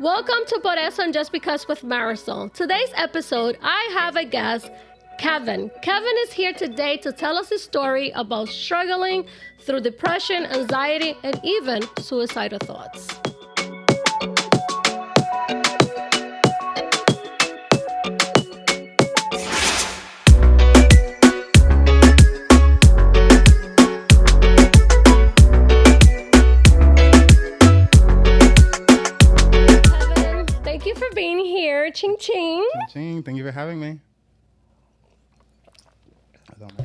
Welcome to Por Eso and Just Because with Marisol. Today's episode, I have a guest, Kevin. Kevin is here today to tell us his story about struggling through depression, anxiety, and even suicidal thoughts. Here. Ching ching. Ching, thank you for having me. I.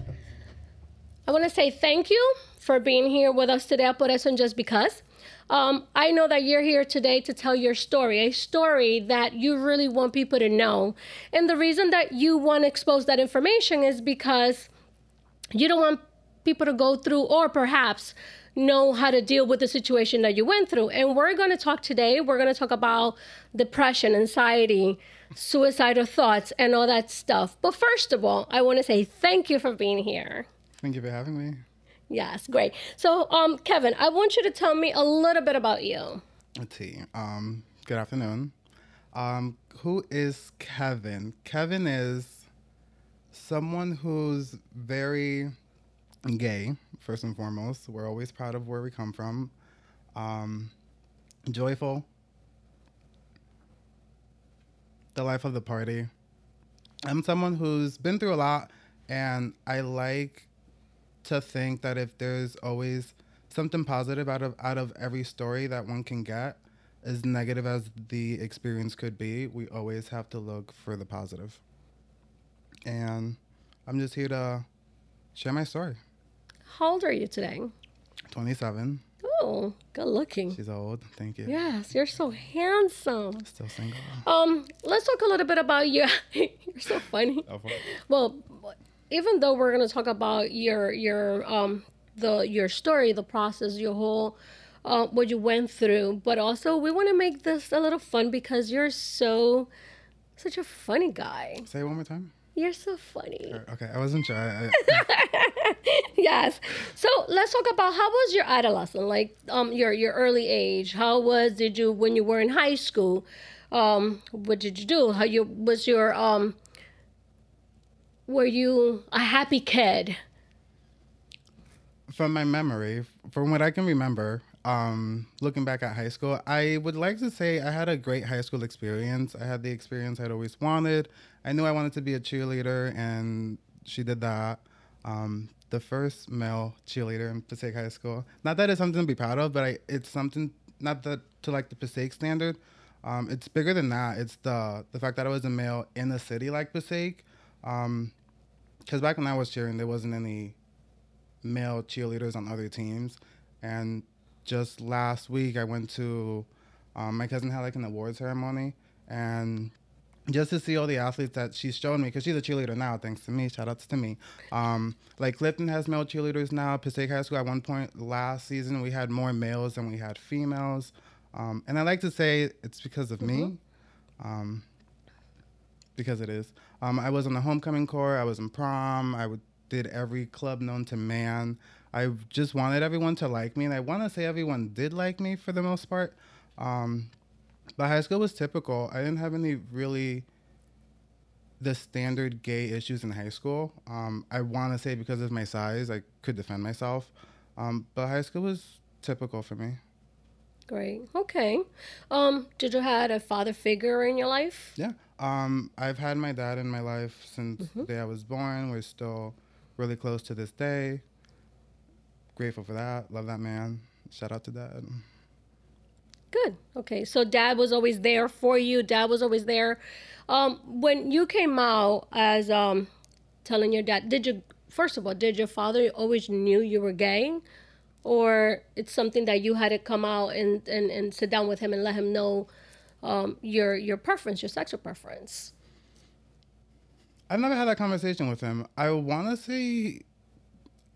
I want to say thank you for being here with us today at Por Eso and Just Because. Um, I know that you're here today to tell your story, a story that you really want people to know. And the reason that you want to expose that information is because you don't want people to go through or perhaps know how to deal with the situation that you went through. And we're going to talk today, we're going to talk about depression, anxiety, suicidal thoughts, and all that stuff. But first of all, I want to say thank you for being here. Thank you for having me. Yes, great. So, um, Kevin, I want you to tell me a little bit about you. Let's see. Um, good afternoon. Um, who is Kevin? Kevin is someone who's very gay, first and foremost. We're always proud of where we come from. Um, joyful. The life of the party. I'm someone who's been through a lot, and I like to think that if there's always something positive out of out of every story that one can get, as negative as the experience could be, we always have to look for the positive. And I'm just here to share my story. How old are you today? 27. Oh, good looking. She's old. Thank you. Yes, you're so handsome. Still single. Um, let's talk a little bit about you. you're so funny. Well, even though we're gonna talk about your your um the your story, the process, your whole uh, what you went through, but also we want to make this a little fun because you're so such a funny guy. Say it one more time. You're so funny. Okay, I wasn't sure. I, I, yes. So let's talk about how was your adolescence, like um your your early age. How was did you when you were in high school? Um, what did you do? How you was your um were you a happy kid? from my memory, from what I can remember, um, looking back at high school, I would like to say I had a great high school experience. I had the experience I'd always wanted. I knew I wanted to be a cheerleader, and she did that. Um, the first male cheerleader in Passaic High School. Not that it's something to be proud of, but I, it's something not that to like the Passaic standard. Um, it's bigger than that. It's the the fact that I was a male in a city like Passaic. Because back when I was cheering, there wasn't any male cheerleaders on other teams. And just last week, I went to um, my cousin had like an award ceremony, and just to see all the athletes that she's shown me, because she's a cheerleader now, thanks to me. Shout outs to me. Um, like Clifton has male cheerleaders now. Passaic High School at one point last season we had more males than we had females, um, and I like to say it's because of me, um, because it is. Um, I was on the homecoming corps. I was in prom. I would, did every club known to man. I just wanted everyone to like me, and I want to say everyone did like me for the most part. But high school was typical. I didn't have any really the standard gay issues in high school. Um, I want to say because of my size, I could defend myself. Um, but high school was typical for me. Great. Okay. Um, did you had a father figure in your life? Yeah. Um, I've had my dad in my life since the day I was born. We're still really close to this day. Grateful for that. Love that man. Shout out to dad. Good. Okay. So dad was always there for you. Dad was always there. Um, when you came out as um, telling your dad, did you first of all, did your father always knew you were gay, or it's something that you had to come out and, and, and sit down with him and let him know um, your your preference, your sexual preference? I've never had that conversation with him. I want to say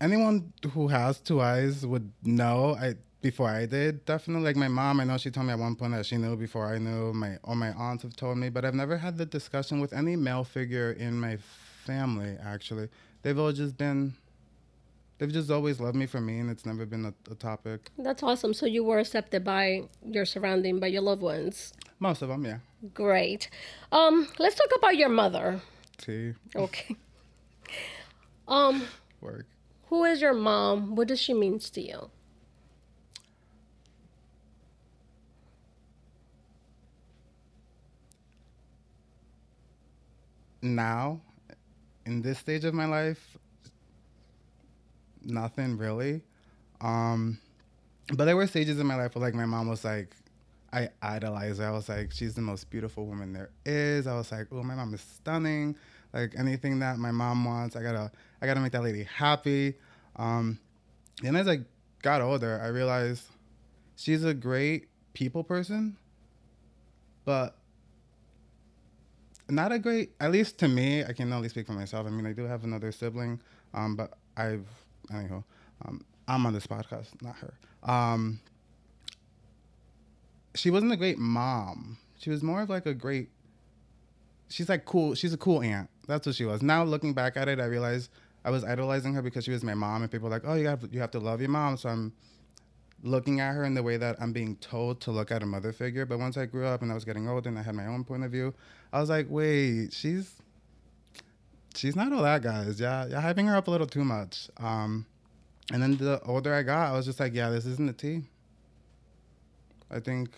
anyone who has two eyes would know. I before I did definitely. Like my mom, I know she told me at one point that she knew before I knew. My all my aunts have told me, but I've never had the discussion with any male figure in my family. Actually, they've all just been they've just always loved me for me, and it's never been a, a topic. That's awesome. So you were accepted by your surrounding, by your loved ones. Most of them, yeah. Great. Um, let's talk about your mother. T Okay. Um, work. who is your mom? What does she mean to you? Now in this stage of my life nothing really. Um but there were stages in my life where like my mom was like i idolized her. I was like she's the most beautiful woman there is. I was like oh my mom is stunning. Like anything that my mom wants i gotta i gotta make that lady happy. Um and as i got older i realized she's a great people person but not a great at least to me i can only speak for myself. I mean i do have another sibling um, but i've anyhow um, i'm on this podcast not her. Um, she wasn't a great mom. She was more of like a great she's like cool she's a cool aunt. That's what she was. Now looking back at it i realize i was idolizing her because she was my mom and people were like oh you have you have to love your mom. So i'm looking at her in the way that I'm being told to look at a mother figure. But once I grew up and I was getting older and I had my own point of view, I was like, wait, she's she's not all that, guys. Yeah, you're hyping her up a little too much. Um, and then the older I got, I was just like, yeah, this isn't the tea. I think.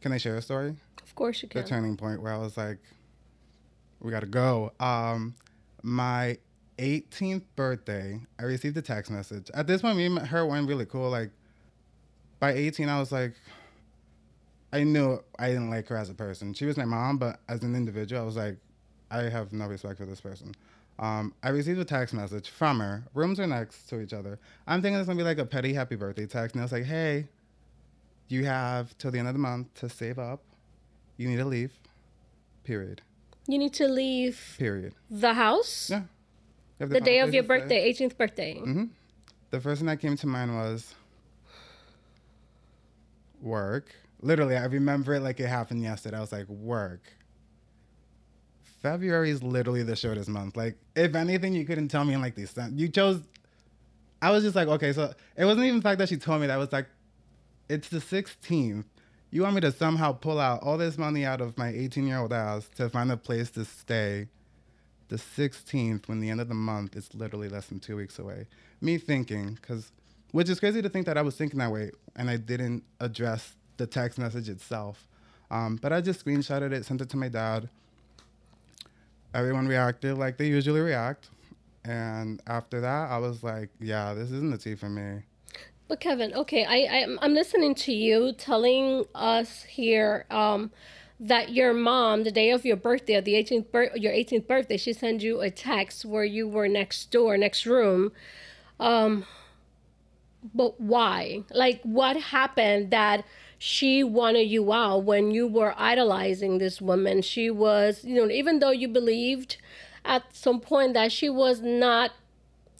Can I share a story? Of course you can. The turning point where I was like, we gotta go. Um, my 18th birthday, I received a text message. At this point, me and her went really cool. Like, by 18, I was like, I knew I didn't like her as a person. She was my mom, but as an individual, I was like, I have no respect for this person. Um, I received a text message from her. Rooms are next to each other. I'm thinking it's gonna be like a petty happy birthday text, and I was like, Hey, you have till the end of the month to save up. You need to leave. Period. You need to leave Period. the house Yeah. The day of your birthday, 18th birthday. hmm The first thing that came to mind was work. Literally, I remember it like it happened yesterday. I was like, work. February is literally the shortest month. Like, if anything, you couldn't tell me in like these. You chose. I was just like, okay, so it wasn't even the fact that she told me that. It was like, it's the 16th. You want me to somehow pull out all this money out of my 18 year old ass to find a place to stay the 16th when the end of the month is literally less than two weeks away. Me thinking, because, which is crazy to think that I was thinking that way and I didn't address the text message itself. Um, but I just screenshotted it, sent it to my dad. Everyone reacted like they usually react. And after that, I was like, yeah, this isn't the tea for me. But Kevin, okay, I, I I'm listening to you telling us here um, that your mom, the day of your birthday, the 18th bir- your 18th birthday, she sent you a text where you were next door, next room. Um, but why? Like, what happened that she wanted you out when you were idolizing this woman? She was, you know, even though you believed at some point that she was not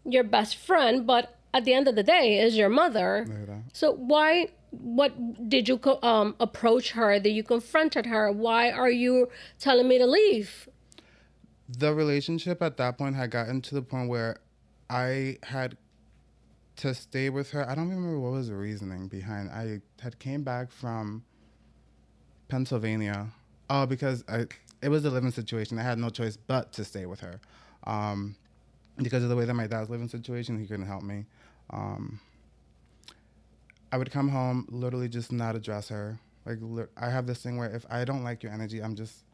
your best friend, but at the end of the day, is your mother. So why? What did you um, approach her? That you confronted her? Why are you telling me to leave? the relationship at that point had gotten to the point where I had to stay with her. I don't remember what was the reasoning behind. I had came back from Pennsylvania. Oh, because I it was a living situation. I had no choice but to stay with her. Um, because of the way that my dad's living situation, he couldn't help me. Um, I would come home, literally just not address her. Like I have this thing where if I don't like your energy, I'm just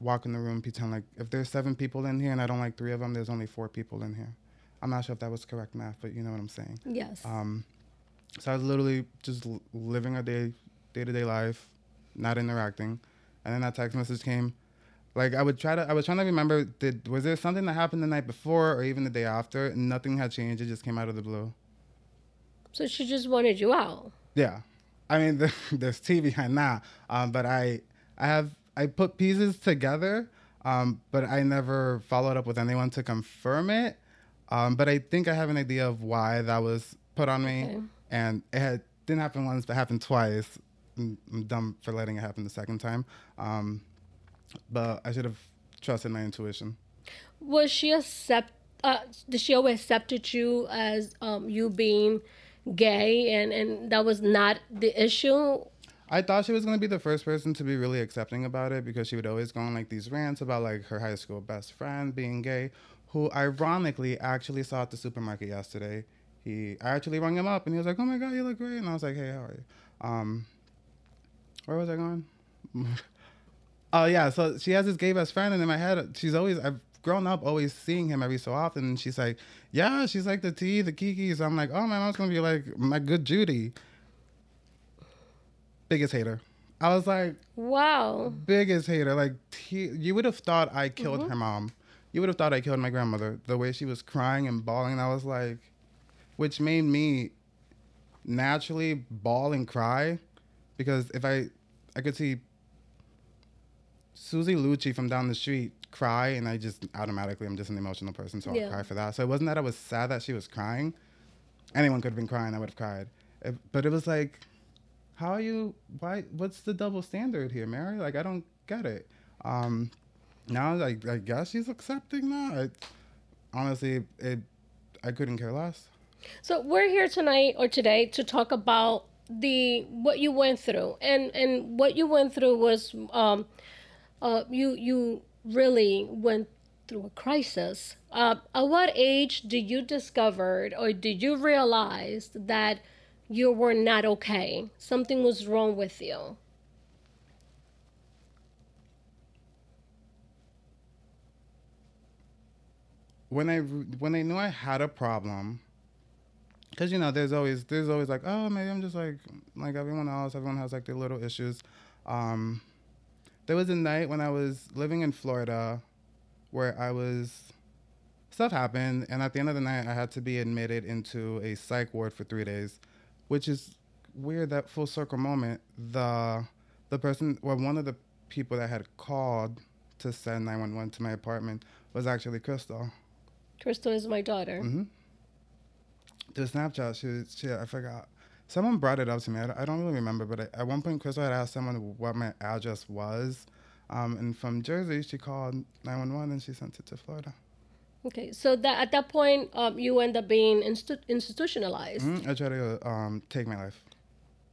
walk in the room, pretend like if there's seven people in here and I don't like three of them, there's only four people in here. I'm not sure if that was correct math, but you know what I'm saying. Yes. Um, so I was literally just l- living a day, day to day life, not interacting, and then that text message came. Like I would try to, I was trying to remember. Did was there something that happened the night before or even the day after? Nothing had changed. It just came out of the blue. so she just wanted you out. Yeah, I mean, there, there's tea behind that. Um, but I, I have, I put pieces together, um, but I never followed up with anyone to confirm it. Um, but I think I have an idea of why that was put on me, Okay. and it had, didn't happen once, but happened twice. I'm I'm dumb for letting it happen the second time. Um, but I should have trusted my intuition. Was she accept uh, did she always accepted you as um, you being gay, and and that was not the issue? I thought she was gonna be the first person to be really accepting about it because she would always go on like these rants about like her high school best friend being gay, who ironically actually saw at the supermarket yesterday. He I actually rung him up and he was like, "Oh my god, you look great," and I was like, "Hey, how are you?" Um, where was I going? oh yeah, so she has this gay best friend, and in my head, she's always I've grown up always seeing him every so often, and she's like, "Yeah, she's like the T, the Kiki." So I'm like, "Oh, my mom's gonna be like my good Judy." Biggest hater. I was like, Wow. biggest hater. Like he, you would have thought I killed Mm-hmm. her mom. You would have thought I killed my grandmother. The way she was crying and bawling, I was like, which made me naturally bawl and cry because if I, I could see Susie Lucci from down the street cry, and I just automatically, I'm just an emotional person, so I'll cry for that. So it wasn't that I was sad that she was crying. Anyone could have been crying, I would have cried. If- but it was like, how are you? Why? What's the double standard here, Mary? Like, I don't get it. Um, now, like, I guess she's accepting that. I, honestly, it, I couldn't care less. So we're here tonight or today to talk about the what you went through, and and what you went through was um, uh, you you really went through a crisis. Uh, at what age did you discovered or did you realize that you were not okay? Something was wrong with you. When I when I knew I had a problem, because you know there's always there's always like oh maybe I'm just like like everyone else. Everyone has like their little issues. Um, there was a night when I was living in Florida, where I was stuff happened, and at the end of the night I had to be admitted into a psych ward for three days, which is weird. That full circle moment. The the person well one of the people that had called to send 911 to my apartment was actually Crystal. Crystal is my daughter. Mm-hmm. The Snapchat, she, she, I forgot. Someone brought it up to me. I, don't- I don't really remember, but I, at one point, Crystal had asked someone what my address was. Um, and from Jersey, she called 911 and she sent it to Florida. Okay, so that at that point um, you end up being institutionalized. Mhm. I tried to um, take my life.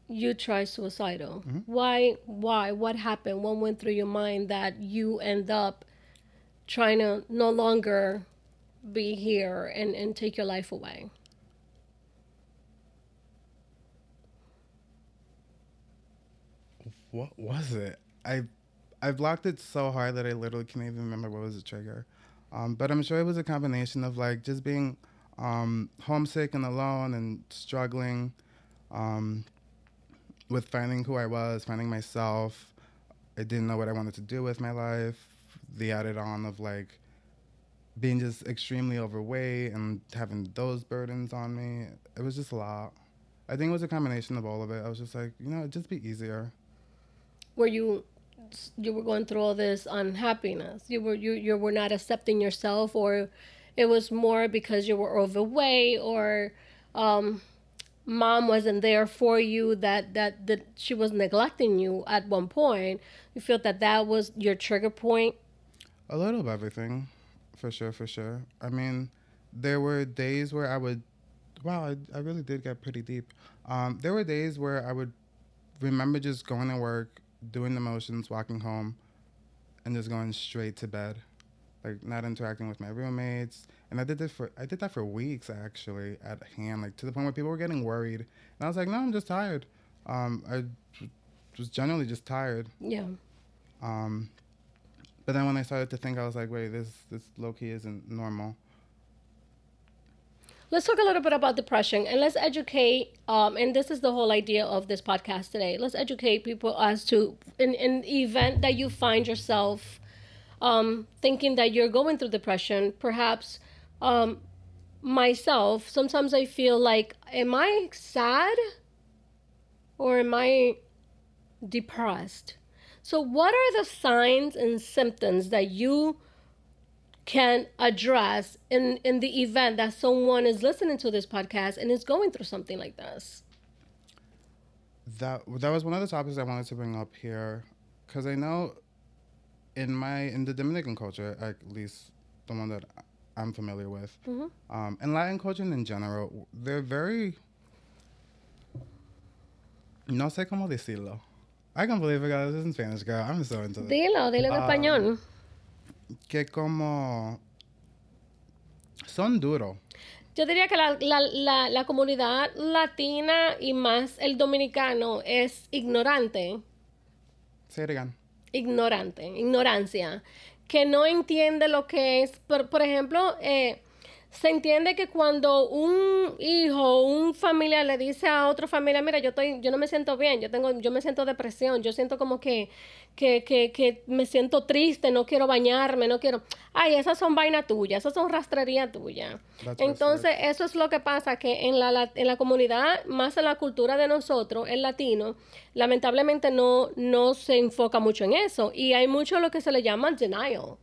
you try suicidal. Mm-hmm. Why? Why? What happened? What went through your mind that you end up trying to no longer be here and, and take your life away? What was it? I I blocked it so hard that I literally can't even remember what was the trigger. Um, but I'm sure it was a combination of like just being um, homesick and alone and struggling um, with finding who I was, finding myself. I didn't know what I wanted to do with my life. The added on of like being just extremely overweight and having those burdens on me. It was just a lot. I think it was a combination of all of it. I was just like, you know, it'd just be easier. Were you you were going through all this unhappiness? You were you you were not accepting yourself, or it was more because you were overweight, or um, mom wasn't there for you that that that she was neglecting you at one point. You felt that that was your trigger point. A little of everything, for sure, for sure. I mean, there were days where I would, wow, I, I really did get pretty deep. Um, there were days where I would remember just going to work, doing the motions, walking home, and just going straight to bed, like not interacting with my roommates. And I did this for I did that for weeks actually at hand, like to the point where people were getting worried. And I was like, no, I'm just tired. Um, I was generally just tired. Yeah. Um, but then when I started to think, I was like, wait, this this low key isn't normal. Let's talk a little bit about depression and let's educate. Um, and this is the whole idea of this podcast today. Let's educate people as to in in event that you find yourself um, thinking that you're going through depression. Perhaps um, myself, sometimes I feel like, am I sad or am I depressed? So, what are the signs and symptoms that you can address in in the event that someone is listening to this podcast and is going through something like this That that was one of the topics I wanted to bring up here, because I know in my in the Dominican culture, at least the one that I'm familiar with. Um, and Latin culture in general, they're very. No sé cómo decirlo. I can't believe I got this in Spanish, girl. I'm so into this. Dilo, dilo en Um, español. Que como. Son duros. Yo diría que la, la, la, la comunidad latina y más el dominicano es ignorante. Say it again. ignorante, ignorancia, que no entiende lo que es, por, por ejemplo, eh, se entiende que cuando un hijo, un familiar le dice a otra familia, mira, yo estoy, yo no me siento bien, yo tengo, yo me siento depresión, yo siento como que, que, que, que me siento triste, no quiero bañarme, no quiero, ay, esas son vainas tuyas, esas son rastrería tuya. That's Entonces, eso es lo que pasa, que en la, la- en la comunidad, más en la cultura de nosotros, el latino, lamentablemente no, no se enfoca mucho en eso. Y hay mucho lo que se le llama denial.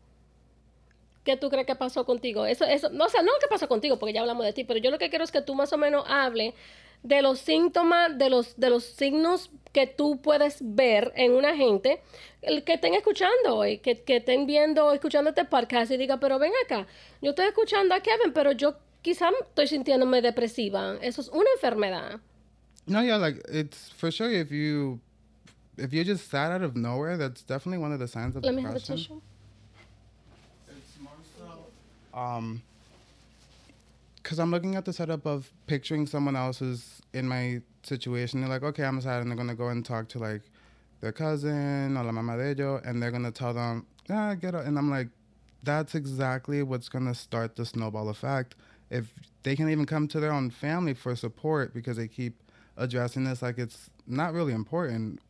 ¿Qué tú crees que pasó contigo? Eso, eso, no, o sea, no lo que pasó contigo, porque ya hablamos de ti, pero yo lo que quiero es que tú más o menos hable de los síntomas, de los, de los signos que tú puedes ver en una gente, el que estén escuchando hoy, que, que estén viendo, escuchando este podcast y diga, pero ven acá, yo estoy escuchando a Kevin, pero yo quizá estoy sintiéndome depresiva. Eso es una enfermedad. No, yeah, like it's for sure if you if you're just sad out of nowhere, that's definitely one of the signs of Let me have a depression. tissue. Um because I'm looking at the setup of picturing someone else who's in my situation. They're like, okay, I'm sad, and they're gonna go and talk to like their cousin or la mamá de and they're gonna tell them, ah, get up. And I'm like, that's exactly what's gonna start the snowball effect. If they can even come to their own family for support because they keep addressing this like it's not really important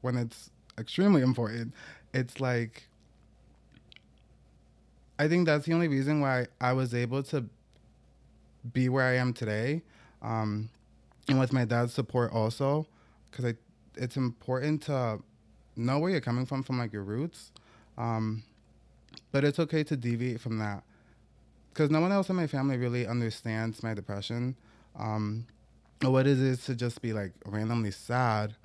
when it's extremely important. It's like I think that's the only reason why I was able to be where I am today, um, and with my dad's support also, because it's important to know where you're coming from from like your roots, um, but it's okay to deviate from that, because no one else in my family really understands my depression. Um, what it is to just be like randomly sad.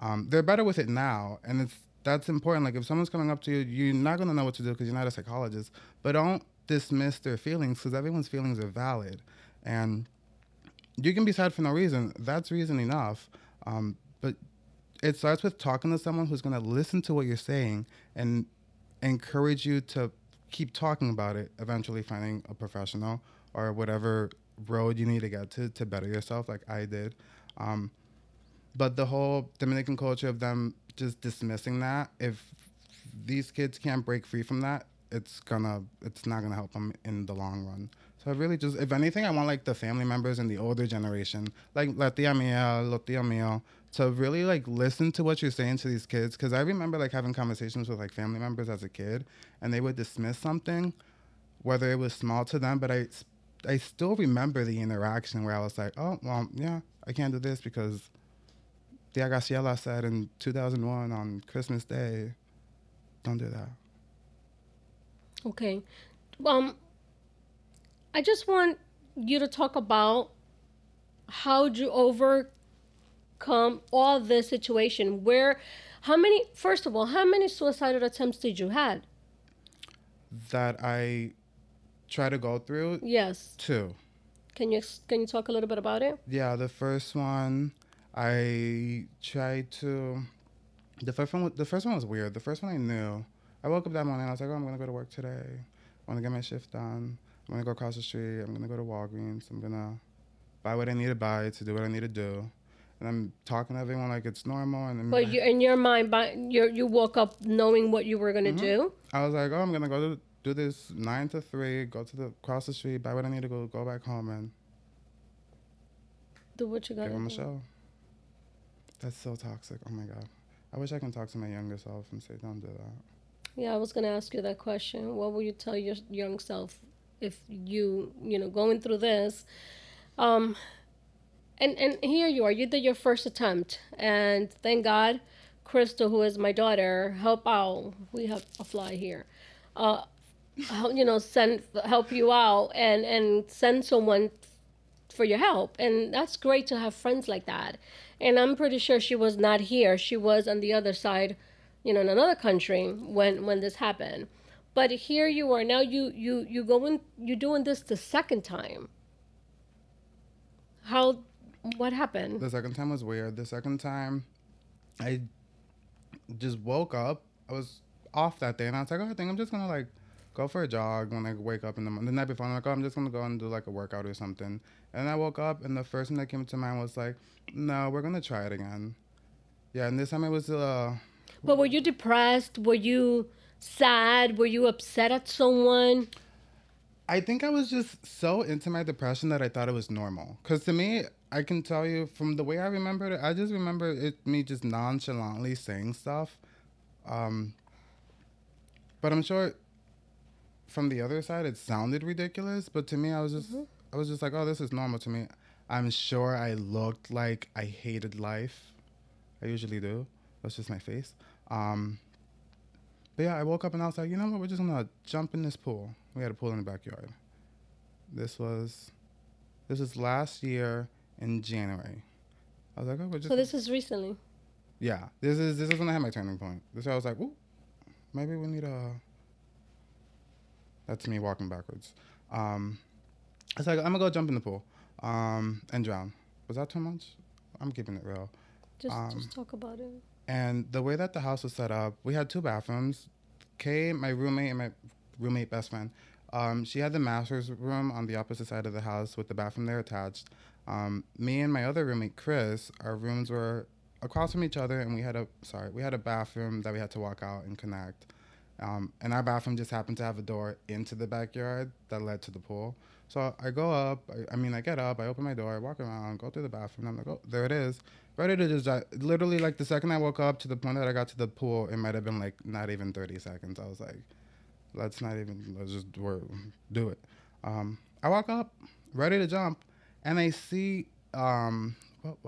Um, they're better with it now, and it's that's important. Like if someone's coming up to you, you're not gonna know what to do because you're not a psychologist. But don't dismiss their feelings because everyone's feelings are valid, and you can be sad for no reason. That's reason enough. Um, but it starts with talking to someone who's gonna listen to what you're saying and encourage you to keep talking about it. Eventually, finding a professional or whatever road you need to get to to better yourself, like I did. Um, but the whole Dominican culture of them just dismissing that, if these kids can't break free from that, it's gonna, it's not gonna help them in the long run. So I really just, if anything, I want like the family members in the older generation, like La Tia Mia, Lo Tio Mio, to really like listen to what you're saying to these kids. Cause I remember like having conversations with like family members as a kid and they would dismiss something, whether it was small to them, but I, I still remember the interaction where I was like, oh, well, yeah, I can't do this because Tia Graciela said in 2001 on Christmas Day, don't do that. Okay. Um, I just want you to talk about how you overcome all this situation. Where, how many? First of all, how many suicidal attempts did you had? That I try to go through Yes. two. Can you can you talk a little bit about it? Yeah, the first one, I tried to. The first one, the first one was weird. The first one I knew. I woke up that morning. I was like, "Oh, I'm gonna go to work today. I'm gonna get my shift done. I'm gonna go across the street. I'm gonna go to Walgreens. I'm gonna buy what I need to buy to do what I need to do." And I'm talking to everyone like it's normal. And then But you, in your mind, by you you woke up knowing what you were gonna mm-hmm. do. I was like, "Oh, I'm gonna go to do this nine to three. Go to the cross the street, buy what I need to go, go back home, and Do what you gotta them a do. show." That's so toxic. Oh my god. I wish I can talk to my younger self and say, "Don't do that." Yeah, I was gonna ask you that question. What would you tell your young self if you, you know, going through this? Um, and and here you are. You did your first attempt, and thank God, Crystal, who is my daughter, help out. We have a fly here. Uh, you know, send help you out and and send someone for your help, and that's great to have friends like that. And I'm pretty sure she was not here. She was on the other side you know, in another country when when this happened. But here you are now. You you you going you doing this the second time. How? What happened? The second time was weird. The second time, I just woke up. I was off that day, and I was like, oh, I think I'm just gonna like go for a jog when I wake up in the morning. The night before, I'm like, oh, I'm just gonna go and do like a workout or something. And I woke up, and the first thing that came to mind was like, no, we're gonna try it again. Yeah, and this time it was uh. But were you depressed? Were you sad? Were you upset at someone? I think I was just so into my depression that I thought it was normal. Cause to me, I can tell you from the way I remember it, I just remember it me just nonchalantly saying stuff. Um, but I'm sure from the other side it sounded ridiculous, but to me I was just mm-hmm. I was just like, oh, this is normal to me. I'm sure I looked like I hated life. I usually do. That's just my face. Um, but yeah, I woke up and I was like, you know what? We're just gonna jump in this pool. We had a pool in the backyard. This was, this was last year in January. I was like, oh, we're just. So this is recently. Yeah, this is this is when I had my turning point. This is I was like, ooh, maybe we need a. That's me walking backwards. Um, I was like, I'm gonna go jump in the pool, um, and drown. Was that too much? I'm keeping it real. Just, um, just talk about it. And the way that the house was set up, we had two bathrooms. Kay, my roommate, and my roommate best friend, um, she had the master's room on the opposite side of the house with the bathroom there attached. Um, me and my other roommate Chris, our rooms were across from each other, and we had a sorry, we had a bathroom that we had to walk out and connect. Um, and our bathroom just happened to have a door into the backyard that led to the pool. So I go up. I, I mean, I get up. I open my door. I walk around. Go through the bathroom. I'm like, oh, there it is ready to just literally like the second I woke up to the point that I got to the pool, it might have been like not even 30 seconds. I was like, let's not even let's just do it. Um, I walk up, ready to jump, and I see um,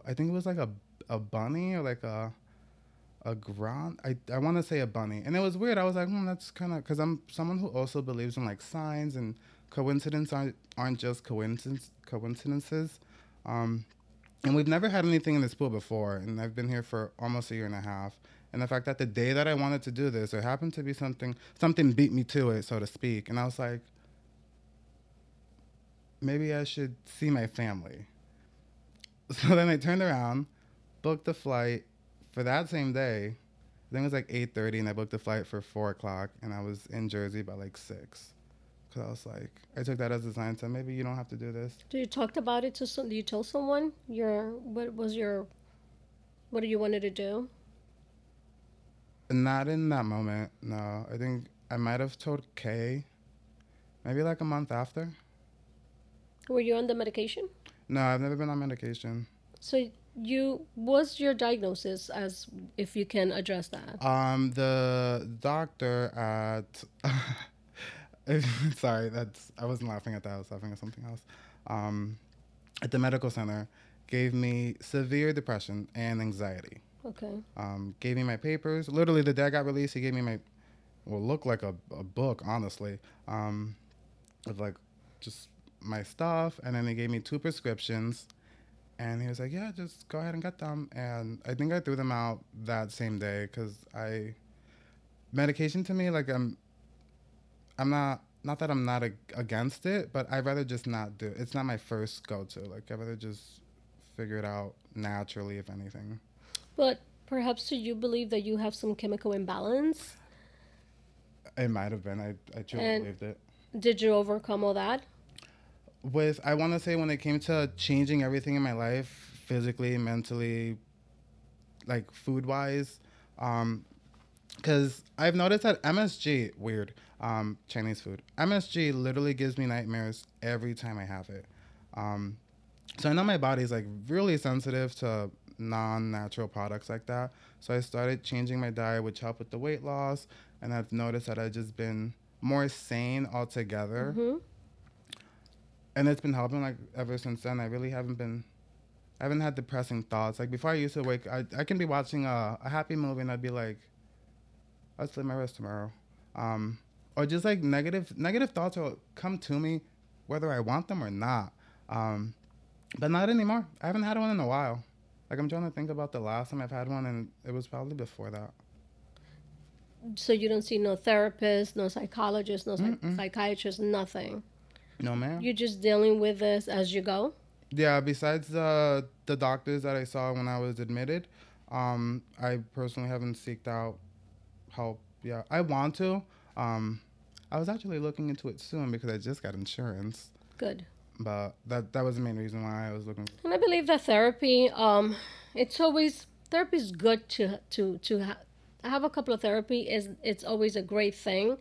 I think it was like a a bunny or like a a ground. I I want to say a bunny, and it was weird. I was like, hmm, that's kind of because I'm someone who also believes in like signs and coincidences aren't aren't just coincidence coincidences. Um, and we've never had anything in this pool before, and I've been here for almost a year and a half. And the fact that the day that I wanted to do this, it happened to be something, something beat me to it, so to speak. And I was like, maybe I should see my family. So then I turned around, booked the flight for that same day. I think it was like 8:30, and I booked a flight for four o'clock, and I was in Jersey by like six. Cause I was like, I took that as a sign so maybe you don't have to do this. Do you talked about it to some? Do you tell someone your what was your what do you wanted to do? Not in that moment. No, I think I might have told Kay. Maybe like a month after. Were you on the medication? No, I've never been on medication. So you what's your diagnosis as if you can address that? Um, the doctor at sorry, that's I wasn't laughing at that. I was laughing at something else. Um, at the medical center, gave me severe depression and anxiety. Okay. Um, gave me my papers. Literally, the day I got released, he gave me my, well, looked like a, a book, honestly, um, with like just my stuff, and then he gave me two prescriptions, and he was like, "Yeah, just go ahead and get them." And I think I threw them out that same day because I, medication to me, like I'm I'm not not that I'm not a, against it, but I'd rather just not do it. It's not my first go to. Like I'd rather just figure it out naturally, if anything. But perhaps do you believe that you have some chemical imbalance? It might have been. I I truly and believed it. Did you overcome all that? With I want to say when it came to changing everything in my life, physically, mentally, like food wise, um, because I've noticed that MSG weird um, Chinese food. MSG literally gives me nightmares every time I have it. Um, so I know my body's like really sensitive to non-natural products like that. So I started changing my diet, which helped with the weight loss, and I've noticed that I've just been more sane altogether. Mm-hmm. And it's been helping like ever since then. I really haven't been I haven't had depressing thoughts. Like before I used to wake I, I can be watching a, a happy movie and I'd be like, I'll sleep my rest tomorrow. Um, or just like negative negative thoughts will come to me whether I want them or not. Um, but not anymore. I haven't had one in a while. Like I'm trying to think about the last time I've had one, and it was probably before that. So you don't see no therapist, no psychologist, no psych- psychiatrist, nothing. No, ma'am. You're just dealing with this as you go. Yeah, besides the the doctors that I saw when I was admitted, um, I personally haven't seeked out help. Yeah, I want to. Um, I was actually looking into it soon because I just got insurance, Good. but that that was the main reason why I was looking. And I believe that therapy, um, it's always therapy is good to to to ha- have a couple of therapy is it's always a great thing.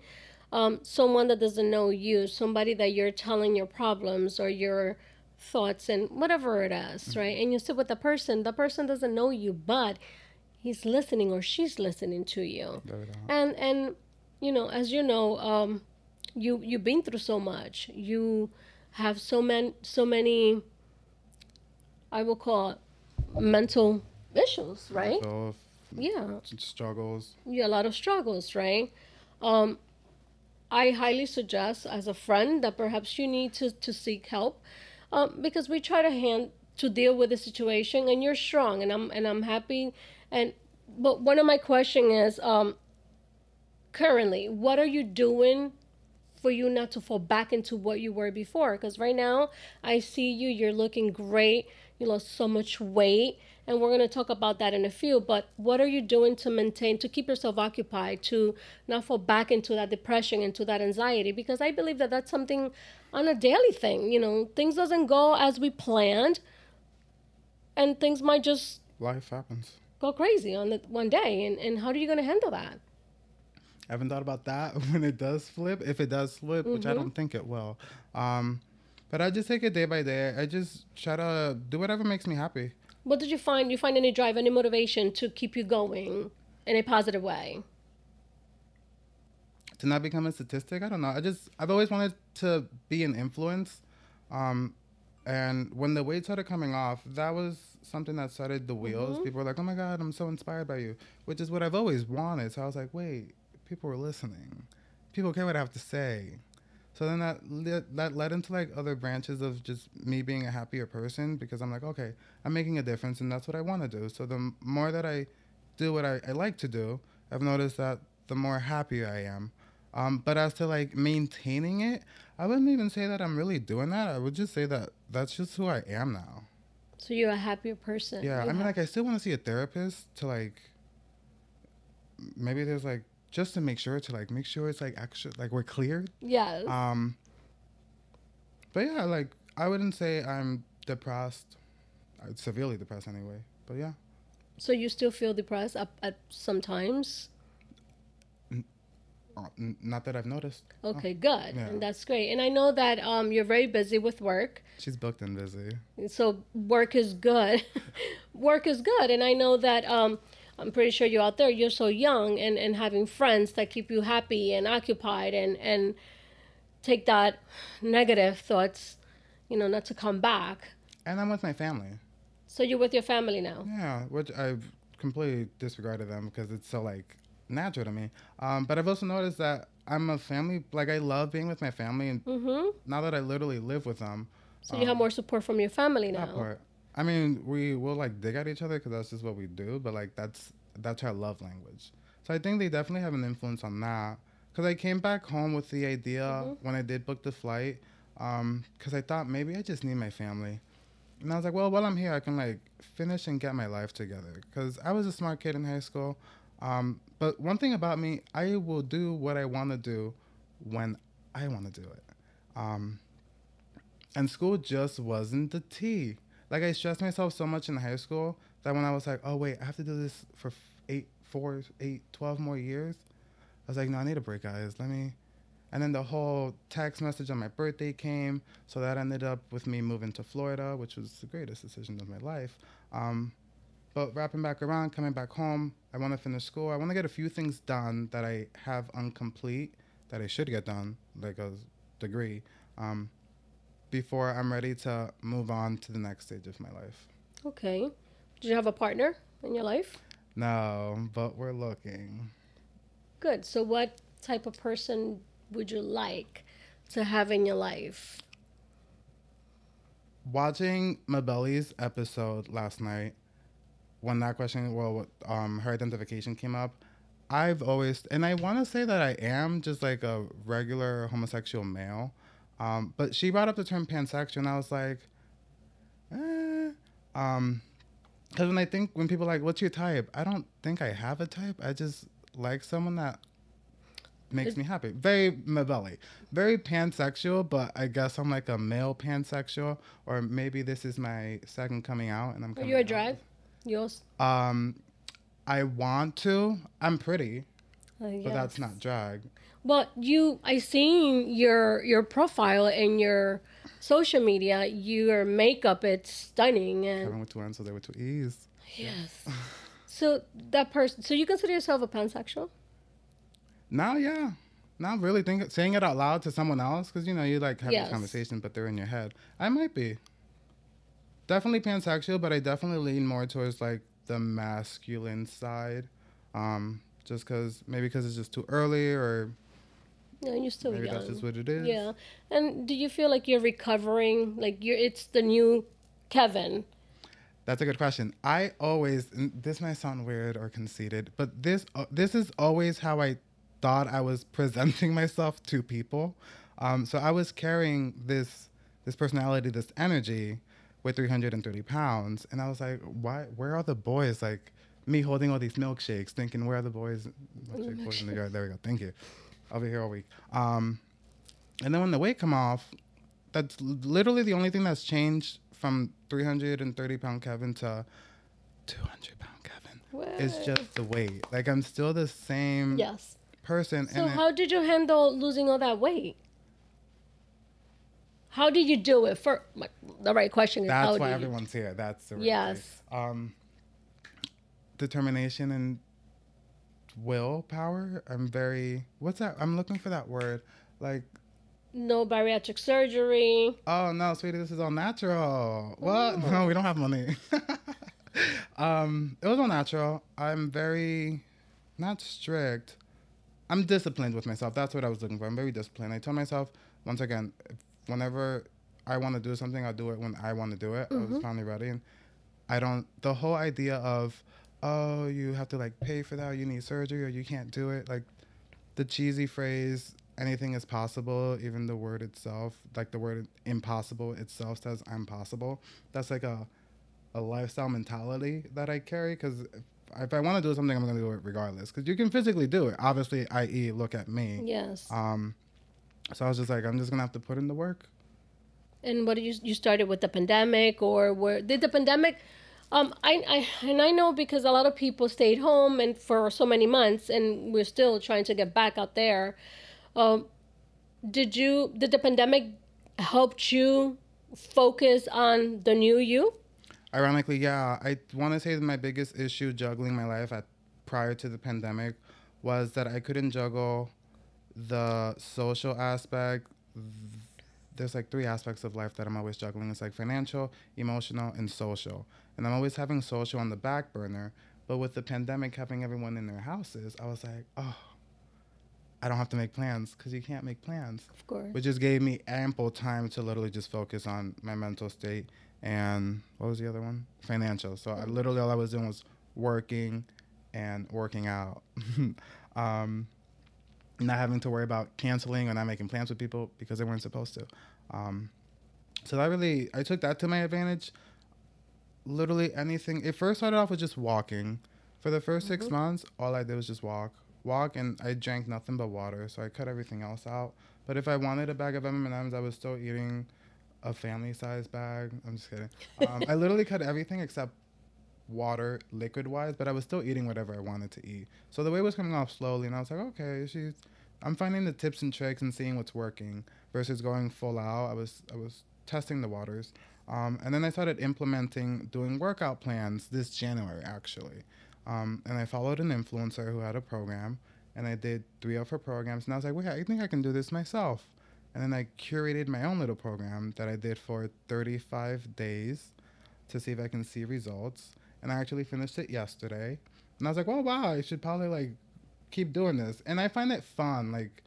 Um, someone that doesn't know you, somebody that you're telling your problems or your thoughts and whatever it is, right? And you sit with the person. The person doesn't know you, but he's listening or she's listening to you. Go. And and you know, as you know, um, you you've been through so much. You have so many so many. I will call it mental issues, right? So Yeah, struggles. yeah, a lot of struggles, right? Um, I highly suggest, as a friend, that perhaps you need to to seek help, um, because we try to hand to deal with the situation, and you're strong, and I'm and I'm happy, and but one of my question is, um, currently, what are you doing for you not to fall back into what you were before? Because right now, I see you, you're looking great, you lost so much weight, and we're going to talk about that in a few. But what are you doing to maintain, to keep yourself occupied, to not fall back into that depression, into that anxiety? Because I believe that that's something on a daily thing. You know, things doesn't go as we planned, and things might just Life happens. go crazy on the one day. And, and how are you going to handle that? I haven't thought about that when it does flip. If it does flip, which I don't think it will. Um, but I just take it day by day. I just try to do whatever makes me happy. What did you find? You find any drive, any motivation to keep you going in a positive way? to not become a statistic. I don't know. I just I've always wanted to be an influence. Um, and when the weight started coming off, that was something that started the wheels. People were like, "Oh my god, I'm so inspired by you," which is what I've always wanted. So I was like, "Wait, people were listening. People care what I have to say." So then that led, that led into like other branches of just me being a happier person because I'm like, okay, I'm making a difference and that's what I want to do. So the m- more that I do what I, I like to do, I've noticed that the more happier I am. Um, but as to like maintaining it, I wouldn't even say that I'm really doing that. I would just say that that's just who I am now. So you're a happier person. Yeah, You I mean, ha- like I still want to see a therapist to like. Maybe there's like just to make sure to like make sure it's like actually like we're cleared. yes. Um. But yeah, like I wouldn't say I'm depressed. I'm severely depressed anyway. But yeah, so you still feel depressed up at sometimes? uh, not that I've noticed. Okay, good, Yeah. and that's great. And I know that um, you're very busy with work, She's booked and busy. so work is good. work is good, and I know that um, I'm pretty sure you're out there. You're so young, and and having friends that keep you happy and occupied, and and take that negative thoughts, you know, not to come back. And I'm with my family. So you're with your family now. Yeah, which I've completely disregarded them because it's so like natural to me. Um, but I've also noticed that I'm a family. Like I love being with my family, and Mm-hmm. now that I literally live with them, So you have more support from your family now. I mean, we will like dig at each other because that's just what we do. But like that's that's our love language. So I think they definitely have an influence on that. Because I came back home with the idea when I did book the flight, because I thought maybe I just need my family. And I was like, well, while I'm here, I can like finish and get my life together. Because I was a smart kid in high school. Um, but one thing about me, I will do what I want to do when I want to do it. Um, and school just wasn't the tea. Like I stressed myself so much in high school that when I was like, oh wait, I have to do this for eight, four, eight, twelve more years. I was like, no, I need a break, guys. Let me. And then the whole text message on my birthday came, so that ended up with me moving to Florida, which was the greatest decision of my life. Um, but wrapping back around, coming back home, I want to finish school. I want to get a few things done that I have incomplete that I should get done, like a degree, um, before I'm ready to move on to the next stage of my life. Okay. Did you have a partner in your life? No, but we're looking. Good. So, what type of person would you like to have in your life? Watching Mabelli's episode last night, when that question, well, um, her identification came up, I've always, and I want to say that I am just like a regular homosexual male. Um, but she brought up the term pansexual, and I was like, eh. Um, because when I think, when people are like, what's your type? I don't think I have a type. I just like someone that makes me happy. Very Mabelli, very pansexual, but I guess I'm like a male pansexual, or maybe this is my second coming out, and I'm. Are you a drag? Yours? Um, I want to. I'm pretty, Uh, but that's not drag. Well, you, I seen your your profile and your social media. Your makeup, it's stunning, and Kevin with two N's, so they were two E's. yes. So that person, so you consider yourself a pansexual? Now, yeah. Not really think saying it out loud to someone else because you know you like have Yes. this conversation, but they're in your head. I might be. Definitely pansexual, but I definitely lean more towards like the masculine side, um, just because maybe because it's just too early, or No, you're still maybe young. that's just what it is. Yeah. And do you feel like you're recovering? Like you're it's the new Kevin. That's a good question. I always this might sound weird or conceited, but this uh, this is always how I thought I was presenting myself to people. Um, so I was carrying this this personality, this energy, with 330 pounds, and I was like, why? Where are the boys? Like me holding all these milkshakes, thinking, where are the boys? Milkshake boys in the yard. There we go. Thank you. I'll here all week. Um, and then when the weight come off, that's literally the only thing that's changed from 330 pound Kevin to 200 pound Kevin. It's just the weight. Like I'm still the same Yes. person. So and how did you handle losing all that weight? How did you do it? For my, the right question is how that's why everyone's here. That's the right Yes. Um, determination and willpower. I'm very. What's that? I'm looking for that word. Like, no bariatric surgery? oh no, sweetie, this is all natural. What? Oh. No, we don't have money. um, it was all natural. I'm very, not strict. I'm disciplined with myself. That's what I was looking for. I'm very disciplined. I told myself once again, if, whenever I want to do something, I'll do it when I want to do it. I was finally ready, and I don't. The whole idea of, oh, you have to like pay for that, or you need surgery, or you can't do it. Like the cheesy phrase, anything is possible. Even the word itself, like the word impossible itself, says I'm possible. That's like a a lifestyle mentality that I carry because if, if I want to do something, I'm going to do it regardless. Because you can physically do it. Obviously, i.e., look at me. Yes. Um, so I was just like, I'm just gonna have to put in the work. and what did you you started with the pandemic or where did the pandemic um I, I and I know because a lot of people stayed home and for so many months and we're still trying to get back out there. Um did you did the pandemic help you focus on the new you? Ironically, yeah, I want to say that my biggest issue juggling my life at prior to the pandemic was that I couldn't juggle the social aspect. There's like three aspects of life that I'm always juggling. It's like financial, emotional, and social. And I'm always having social on the back burner. But with the pandemic having everyone in their houses, I was like, oh, I don't have to make plans because you can't make plans Of course. which just gave me ample time to literally just focus on my mental state and what was the other one? Financial. So I literally all I was doing was working and working out. um, not having to worry about canceling or not making plans with people because they weren't supposed to. Um, so that really, I took that to my advantage. Literally anything. It first started off with just walking. For the 1st six months, all I did was just walk, walk, and I drank nothing but water. So I cut everything else out. But if I wanted a bag of M&Ms, I was still eating a family-sized bag. I'm just kidding. Um, I literally cut everything except water, liquid-wise, but I was still eating whatever I wanted to eat. So the weight was coming off slowly, and I was like, okay, she's. I'm finding the tips and tricks and seeing what's working versus going full out. I was I was testing the waters, um, and then I started implementing doing workout plans this January actually, um, and I followed an influencer who had a program, and I did three of her programs, and I was like, wait, I think I can do this myself, and then I curated my own little program that I did for 35 days to see if I can see results, and I actually finished it yesterday, and I was like, oh wow, I should probably like keep doing this, and I find it fun, like.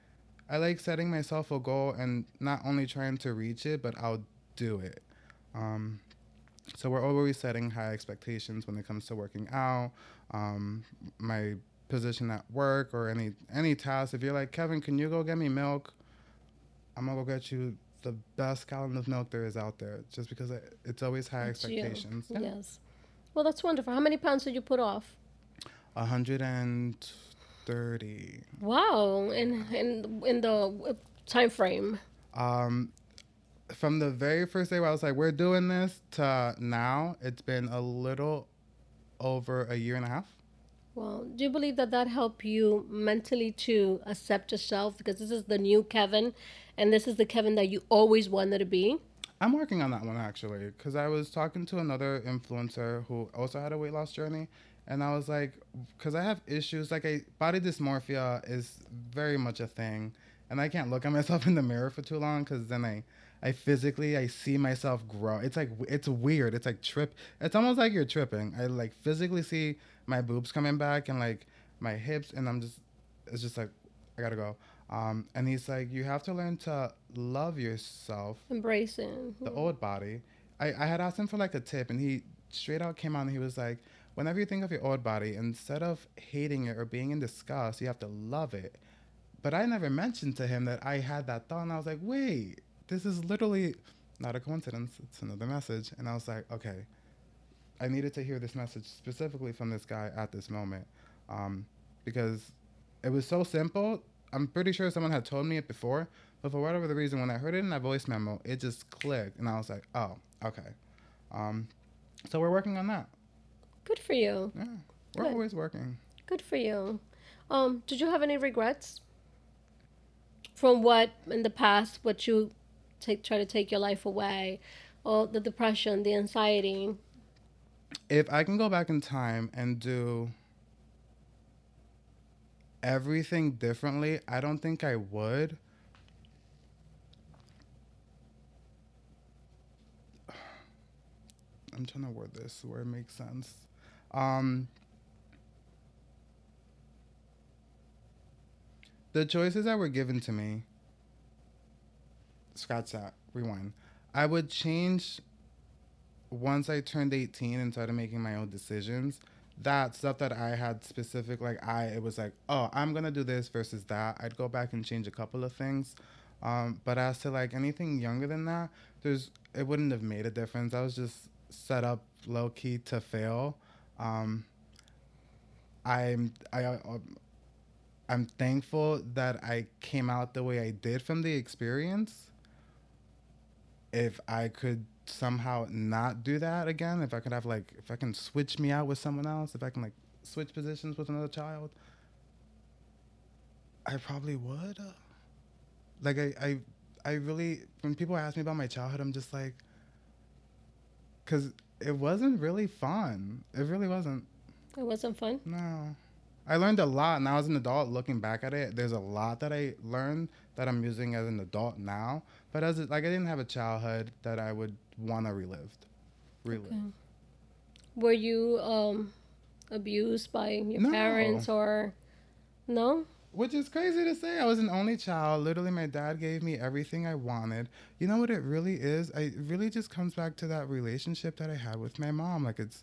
I like setting myself a goal and not only trying to reach it, but I'll do it. Um, so we're always setting high expectations when it comes to working out. Um, my position at work or any any task, if you're like Kevin, can you go get me milk? I'm gonna go get you the best gallon of milk there is out there, just because it, it's always high It's you. expectations. Yes. Well, that's wonderful. How many pounds did you put off? A hundred and thirty. Wow. In in in the uh, time frame. Um, from the very first day where I was like, "We're doing this," to now, it's been a little over a year and a half. Well, do you believe that that helped you mentally to accept yourself because this is the new Kevin, and this is the Kevin that you always wanted to be? I'm working on that one actually, because I was talking to another influencer who also had a weight loss journey, and I was like, because I have issues like I body dysmorphia is very much a thing, and I can't look at myself in the mirror for too long because then I, I physically I see myself grow. It's like it's weird. It's like trip. It's almost like you're tripping. I like physically see my boobs coming back and like my hips, and I'm just, it's just like I gotta go. Um, and he's like, you have to learn to love yourself embrace Embracing. the old body. I, I had asked him for like a tip, and he straight out came out and he was like, whenever you think of your old body, instead of hating it or being in disgust, you have to love it. But I never mentioned to him that I had that thought, and I was like, wait, this is literally not a coincidence. It's another message. And I was like, okay, I needed to hear this message specifically from this guy at this moment um, because it was so simple. I'm pretty sure someone had told me it before, but for whatever the reason, when I heard it in that voice memo, it just clicked, and I was like, "Oh, okay." Um, so we're working on that. Good for you. Yeah, we're Good. always working. Good for you. Um, did you have any regrets from what in the past, what you take try to take your life away, or the depression, the anxiety? If I can go back in time and do everything differently, I don't think I would. I'm trying to word this where it makes sense. Um, the choices that were given to me, scratch that, rewind. I would change once I turned 18 and started making my own decisions. That stuff that I had specific, like I, it was like, oh, I'm gonna do this versus that. I'd go back and change a couple of things. Um, but as to like anything younger than that, there's it wouldn't have made a difference. I was just set up low key to fail. Um, I'm I uh, I'm thankful that I came out the way I did from the experience. If I could somehow not do that again, if I could have like if I can switch me out with someone else, if I can like switch positions with another child, I probably would. Uh, like I I I really when people ask me about my childhood, I'm just like cuz it wasn't really fun. It really wasn't. It wasn't fun. No. I learned a lot now as an adult looking back at it. There's a lot that I learned that I'm using as an adult now. But as a, like I didn't have a childhood that I would want to relive. Relive. Okay. Were you um, abused by your No. parents or no? Which is crazy to say. I was an only child. Literally, my dad gave me everything I wanted. You know what it really is? I, it really just comes back to that relationship that I had with my mom. Like, it's,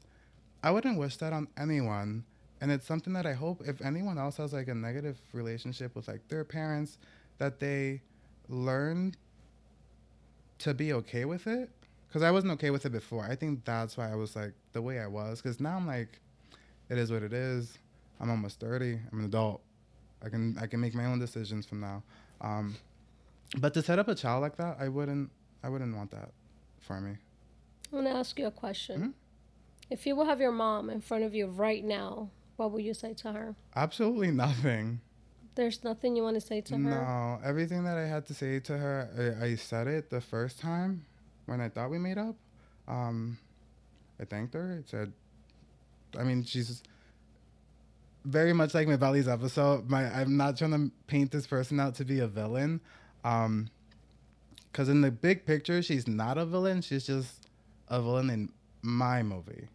I wouldn't wish that on anyone. And it's something that I hope if anyone else has like a negative relationship with like their parents, that they learn to be okay with it. Because I wasn't okay with it before. I think that's why I was like the way I was. Because now I'm like, it is what it is. I'm almost 30. I'm an adult. I can I can make my own decisions from now. Um, but to set up a child like that, I wouldn't I wouldn't want that for me. I'm gonna ask you a question. Mhm. If you will have your mom in front of you right now, what would you say to her? Absolutely nothing. There's nothing you want to say to her. No, everything that I had to say to her, I, I said it the first time when I thought we made up. Um, I thanked her. I said, I mean, she's very much like my Valley's episode. My I'm not trying to paint this person out to be a villain, um, because in the big picture, she's not a villain. She's just a villain in my movie.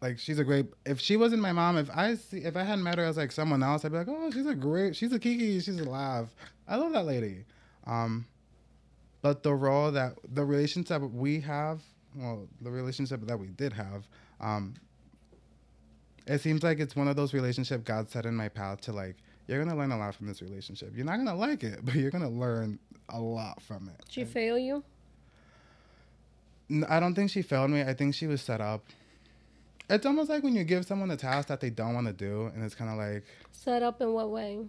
Like she's a great. If she wasn't my mom, if I see, if I hadn't met her as like someone else, I'd be like, oh, she's a great. She's a Kiki. She's alive. I love that lady. Um, but the role that the relationship we have, well, the relationship that we did have, um, it seems like it's one of those relationship God set in my path to like you're gonna learn a lot from this relationship. You're not gonna like it, but you're gonna learn a lot from it. Did she fail you? I don't think she failed me. I think she was set up. It's almost like when you give someone a task that they don't want to do, and it's kind of like Set up in what way?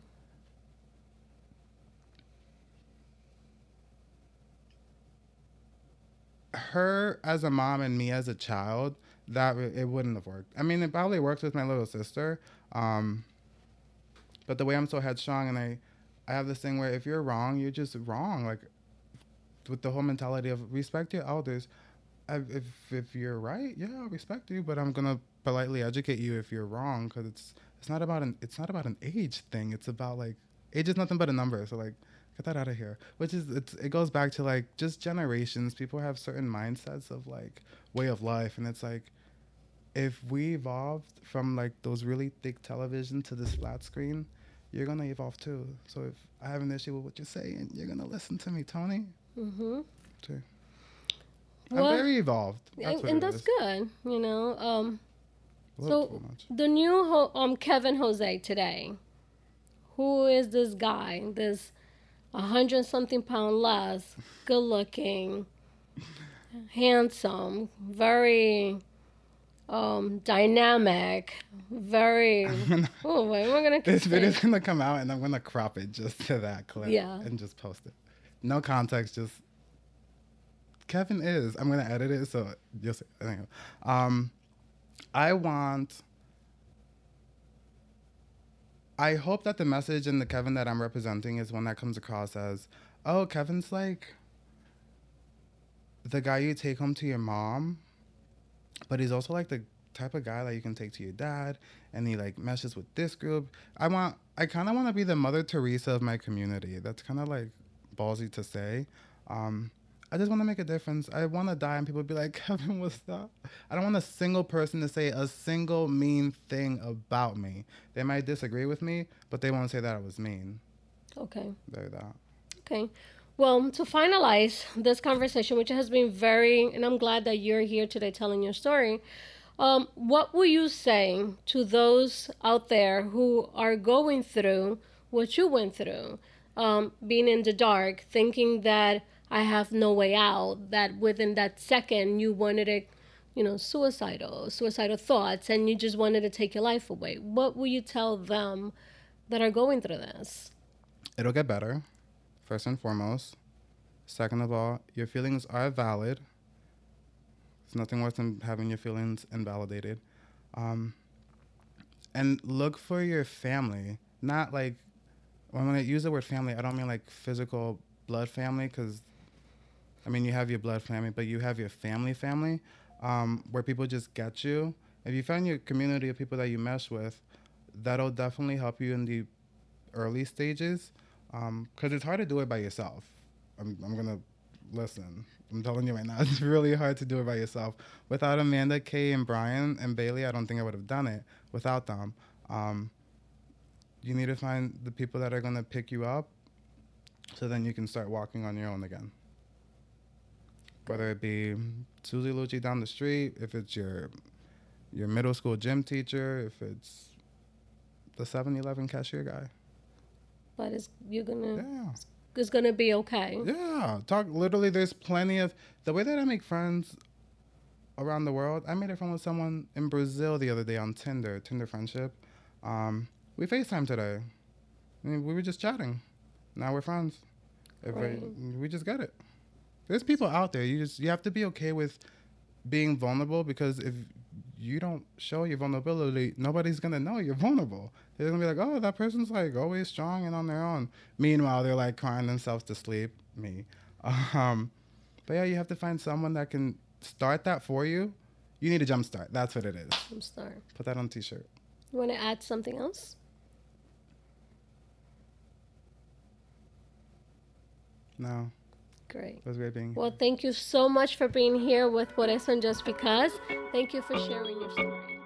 her as a mom and me as a child. That it wouldn't have worked. I mean, it probably works with my little sister, um, but the way I'm so headstrong and I, I have this thing where if you're wrong, you're just wrong. Like with the whole mentality of respect your elders. I, if if you're right, yeah, I'll respect you, but I'm gonna politely educate you if you're wrong because it's it's not about an it's not about an age thing. It's about like age is nothing but a number. So like get that out of here. Which is it's it goes back to like just generations. People have certain mindsets of like way of life, and it's like if we evolved from like those really thick television to this flat screen, you're gonna evolve too. So if I have an issue with what you're saying, you're gonna listen to me, Tony. Mm-hmm. Too. Well, I'm very evolved. That's and, and that's is. good. You know, um, So- the new ho- um Kevin Jose today. Who is this guy? This a hundred something pound less, good looking, handsome, very um dynamic, very. oh wait, we're gonna. This video's gonna come out and I'm gonna crop it just to that clip. Yeah. And just post it. No context, just Kevin is. I'm gonna edit it so you'll see. Um I want I hope that the message in the Kevin that I'm representing is one that comes across as, oh, Kevin's like the guy you take home to your mom, but he's also like the type of guy that you can take to your dad and he like meshes with this group. I want I kind of want to be the Mother Teresa of my community. That's kind of like ballsy to say. Um, I just want to make a difference. I want to die and people be like, Kevin, what's that? I don't want a single person to say a single mean thing about me. They might disagree with me, but they won't say that I was mean. Okay. They're that. Okay. Well, to finalize this conversation, which has been very, and I'm glad that you're here today telling your story. Um, what will you say to those out there who are going through what you went through, um, being in the dark, thinking that I have no way out, that within that second you wanted to, you know, suicidal, suicidal thoughts, and you just wanted to take your life away? What will you tell them that are going through this? It'll get better, first and foremost. Second of all, your feelings are valid. There's nothing worse than having your feelings invalidated. Um, and look for your family. Not like, when I use the word family, I don't mean like physical blood family, because, I mean, you have your blood family, but you have your family family, um, where people just get you. If you find your community of people that you mesh with, that'll definitely help you in the early stages because it's hard to do it by yourself. I'm, I'm gonna listen. I'm telling you right now, it's really hard to do it by yourself. Without Amanda, Kay, and Brian and Bailey, I don't think I would have done it without them. Um, you need to find the people that are gonna pick you up, so then you can start walking on your own again. Whether it be Susie Lucci down the street, if it's your your middle school gym teacher, if it's the 7-Eleven cashier guy. But it's you're gonna Yeah. it's gonna be okay. Yeah, talk. Literally, there's plenty of the way that I make friends around the world. I made a friend with someone in Brazil the other day on Tinder, Tinder friendship. Um, we Facetime today. I mean, we were just chatting. Now we're friends. I- we just get it. There's people out there. You just you have to be okay with being vulnerable because if you don't show your vulnerability, nobody's gonna know you're vulnerable. They're gonna be like, oh, that person's like always strong and on their own. Meanwhile, they're like crying themselves to sleep. Me. Um, but yeah, you have to find someone that can start that for you. You need a jump start. That's what it is. I'm sorry. Put that on a t-shirt. You want to add something else? No, Great. it was great being here. Well, thank you so much for being here with Por Eso and Just Because. Thank you for sharing your story.